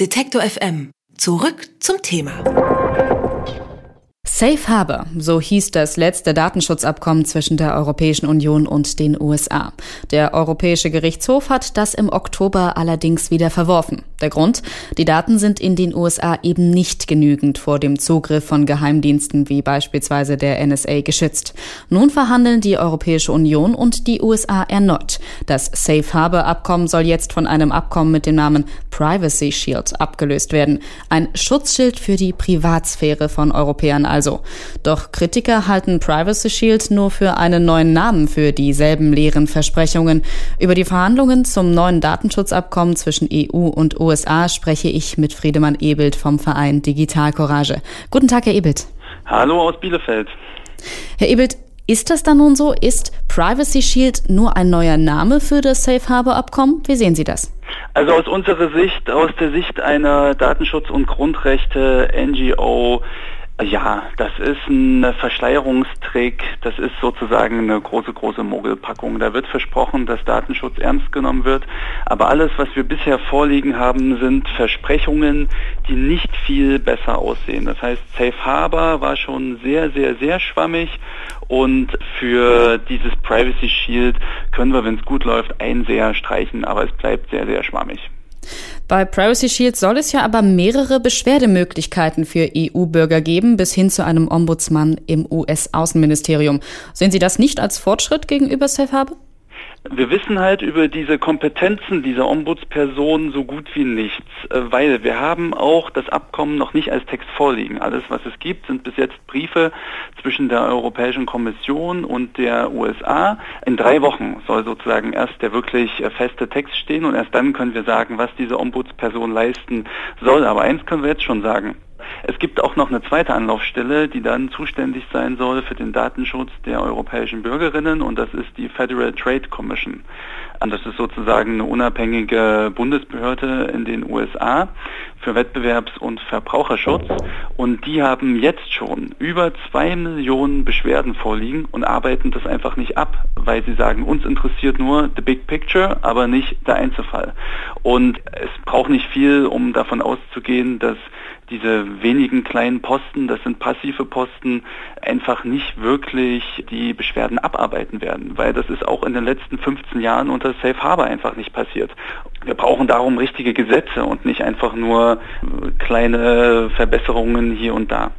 Detektor FM. Zurück zum Thema. Safe Harbor, so hieß das letzte Datenschutzabkommen zwischen der Europäischen Union und den USA. Der Europäische Gerichtshof hat das im Oktober allerdings wieder verworfen. Der Grund? Die Daten sind in den USA eben nicht genügend vor dem Zugriff von Geheimdiensten wie beispielsweise der NSA geschützt. Nun verhandeln die Europäische Union und die USA erneut. Das Safe Harbor Abkommen soll jetzt von einem Abkommen mit dem Namen Privacy Shield abgelöst werden. Ein Schutzschild für die Privatsphäre von Europäern also. Doch Kritiker halten Privacy Shield nur für einen neuen Namen für dieselben leeren Versprechungen. Über die Verhandlungen zum neuen Datenschutzabkommen zwischen EU und USA spreche ich mit Friedemann Ebelt vom Verein Digital Courage. Guten Tag, Herr Ebelt. Hallo aus Bielefeld. Herr Ebelt, ist das dann nun so? Ist Privacy Shield nur ein neuer Name für das Safe Harbor Abkommen? Wie sehen Sie das? Also aus unserer Sicht, aus der Sicht einer Datenschutz- und Grundrechte-NGO, ja, das ist ein Verschleierungstrick, das ist sozusagen eine große, große Mogelpackung. Da wird versprochen, dass Datenschutz ernst genommen wird, aber alles, was wir bisher vorliegen haben, sind Versprechungen, die nicht viel besser aussehen. Das heißt, Safe Harbor war schon sehr, sehr, sehr schwammig und für dieses Privacy Shield können wir, wenn es gut läuft, ein sehr streichen, aber es bleibt sehr, sehr schwammig. Bei Privacy Shield soll es ja aber mehrere Beschwerdemöglichkeiten für EU-Bürger geben, bis hin zu einem Ombudsmann im US-Außenministerium. Sehen Sie das nicht als Fortschritt gegenüber Safe Harbor? Wir wissen halt über diese Kompetenzen dieser Ombudsperson so gut wie nichts, äh, weil wir haben auch das Abkommen noch nicht als Text vorliegen. Alles, was es gibt, sind bis jetzt Briefe zwischen der Europäischen Kommission und der USA. In drei Wochen soll sozusagen erst der wirklich äh, feste Text stehen und erst dann können wir sagen, was diese Ombudsperson leisten soll. Aber eins können wir jetzt schon sagen. Es gibt auch noch eine zweite Anlaufstelle, die dann zuständig sein soll für den Datenschutz der europäischen Bürgerinnen und das ist die Federal Trade Commission. Und das ist sozusagen eine unabhängige Bundesbehörde in den USA für Wettbewerbs- und Verbraucherschutz und die haben jetzt schon über zwei Millionen Beschwerden vorliegen und arbeiten das einfach nicht ab, weil sie sagen, uns interessiert nur the big picture, aber nicht der Einzelfall. Und es braucht nicht viel, um davon auszugehen, dass diese wenigen kleinen Posten, das sind passive Posten, einfach nicht wirklich die Beschwerden abarbeiten werden, weil das ist auch in den letzten 15 Jahren unter Safe Harbor einfach nicht passiert. Wir brauchen darum richtige Gesetze und nicht einfach nur kleine Verbesserungen hier und da.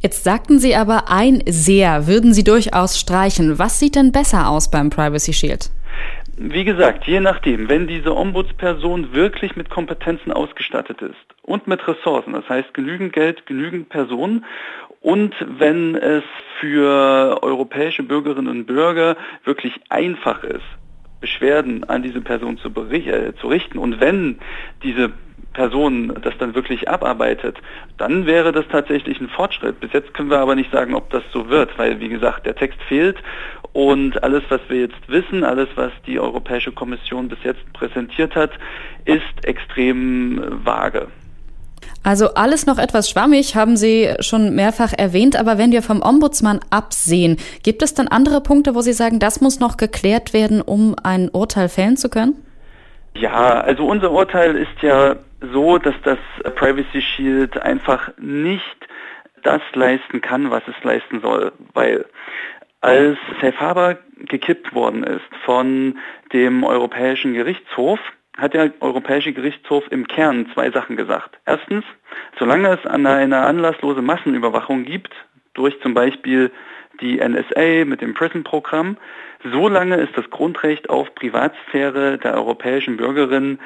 Jetzt sagten Sie aber, ein sehr würden Sie durchaus streichen. Was sieht denn besser aus beim Privacy Shield? Wie gesagt, je nachdem, wenn diese Ombudsperson wirklich mit Kompetenzen ausgestattet ist und mit Ressourcen, das heißt genügend Geld, genügend Personen und wenn es für europäische Bürgerinnen und Bürger wirklich einfach ist, Beschwerden an diese Person zu, äh, zu richten und wenn diese Person das dann wirklich abarbeitet, dann wäre das tatsächlich ein Fortschritt. Bis jetzt können wir aber nicht sagen, ob das so wird, weil wie gesagt, der Text fehlt und alles, was wir jetzt wissen, alles, was die Europäische Kommission bis jetzt präsentiert hat, ist extrem vage. Also alles noch etwas schwammig, haben Sie schon mehrfach erwähnt, aber wenn wir vom Ombudsmann absehen, gibt es dann andere Punkte, wo Sie sagen, das muss noch geklärt werden, um ein Urteil fällen zu können? Ja, also unser Urteil ist ja so, dass das Privacy Shield einfach nicht das leisten kann, was es leisten soll, weil als Safe Harbor gekippt worden ist von dem Europäischen Gerichtshof, hat der Europäische Gerichtshof im Kern zwei Sachen gesagt. Erstens, solange es eine anlasslose Massenüberwachung gibt, durch zum Beispiel die NSA mit dem PRISM-Programm, solange ist das Grundrecht auf Privatsphäre der europäischen Bürgerinnen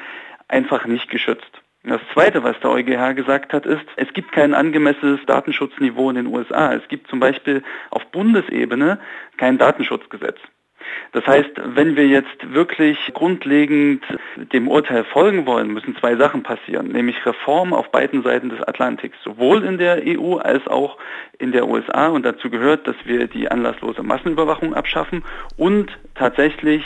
einfach nicht geschützt. Das Zweite, was der EuGH gesagt hat, ist, es gibt kein angemessenes Datenschutzniveau in den USA. Es gibt zum Beispiel auf Bundesebene kein Datenschutzgesetz. Das heißt, wenn wir jetzt wirklich grundlegend dem Urteil folgen wollen, müssen zwei Sachen passieren, nämlich Reform auf beiden Seiten des Atlantiks, sowohl in der EU als auch in der USA. Und dazu gehört, dass wir die anlasslose Massenüberwachung abschaffen und tatsächlich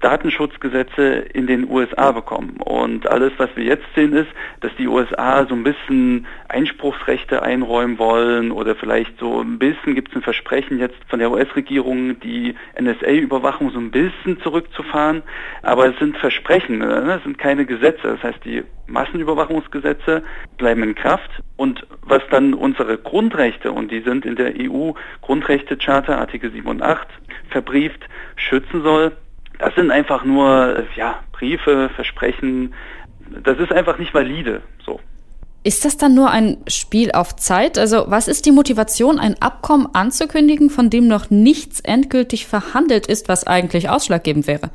Datenschutzgesetze in den USA bekommen. Und alles, was wir jetzt sehen, ist, dass die USA so ein bisschen Einspruchsrechte einräumen wollen oder vielleicht so ein bisschen gibt es ein Versprechen jetzt von der US-Regierung, die NSA-Überwachung so ein bisschen zurückzufahren. Aber es sind Versprechen, ne? es sind keine Gesetze. Das heißt, die Massenüberwachungsgesetze bleiben in Kraft. Und was dann unsere Grundrechte, und die sind in der EU-Grundrechtecharta Artikel 7 und 8 verbrieft, schützen soll, das sind einfach nur ja, Briefe, Versprechen. Das ist einfach nicht valide. So. Ist das dann nur ein Spiel auf Zeit? Also was ist die Motivation, ein Abkommen anzukündigen, von dem noch nichts endgültig verhandelt ist, was eigentlich ausschlaggebend wäre?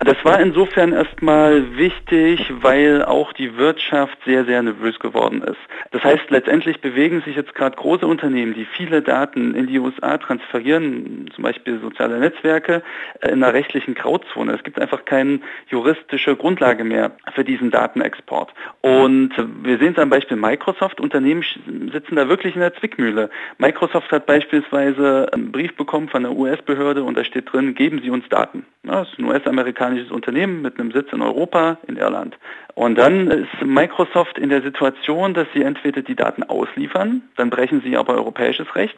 Das war insofern erstmal wichtig, weil auch die Wirtschaft sehr, sehr nervös geworden ist. Das heißt, letztendlich bewegen sich jetzt gerade große Unternehmen, die viele Daten in die USA transferieren, zum Beispiel soziale Netzwerke, äh, in einer rechtlichen Grauzone. Es gibt einfach keine juristische Grundlage mehr für diesen Datenexport. Und wir sehen es am Beispiel Microsoft. Unternehmen sitzen da wirklich in der Zwickmühle. Microsoft hat beispielsweise einen Brief bekommen von der US-Behörde und da steht drin, geben Sie uns Daten. Das ist ein US-amerikanisches Unternehmen mit einem Sitz in Europa, in Irland. Und dann ist Microsoft in der Situation, dass sie entweder die Daten ausliefern, dann brechen sie aber europäisches Recht,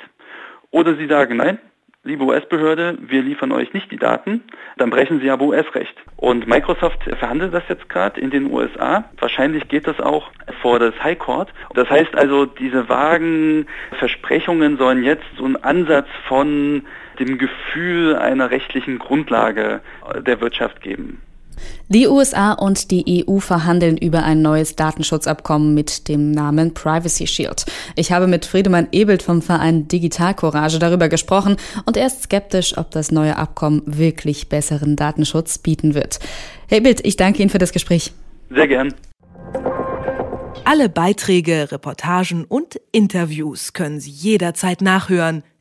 oder sie sagen, nein, liebe US-Behörde, wir liefern euch nicht die Daten, dann brechen sie aber US-Recht. Und Microsoft verhandelt das jetzt gerade in den USA. Wahrscheinlich geht das auch vor das High Court. Das heißt also, diese vagen Versprechungen sollen jetzt so einen Ansatz von dem Gefühl einer rechtlichen Grundlage der Wirtschaft geben. Die USA und die EU verhandeln über ein neues Datenschutzabkommen mit dem Namen Privacy Shield. Ich habe mit Friedemann Ebelt vom Verein Digital Courage darüber gesprochen und er ist skeptisch, ob das neue Abkommen wirklich besseren Datenschutz bieten wird. Herr Ebelt, ich danke Ihnen für das Gespräch. Sehr gern. Alle Beiträge, Reportagen und Interviews können Sie jederzeit nachhören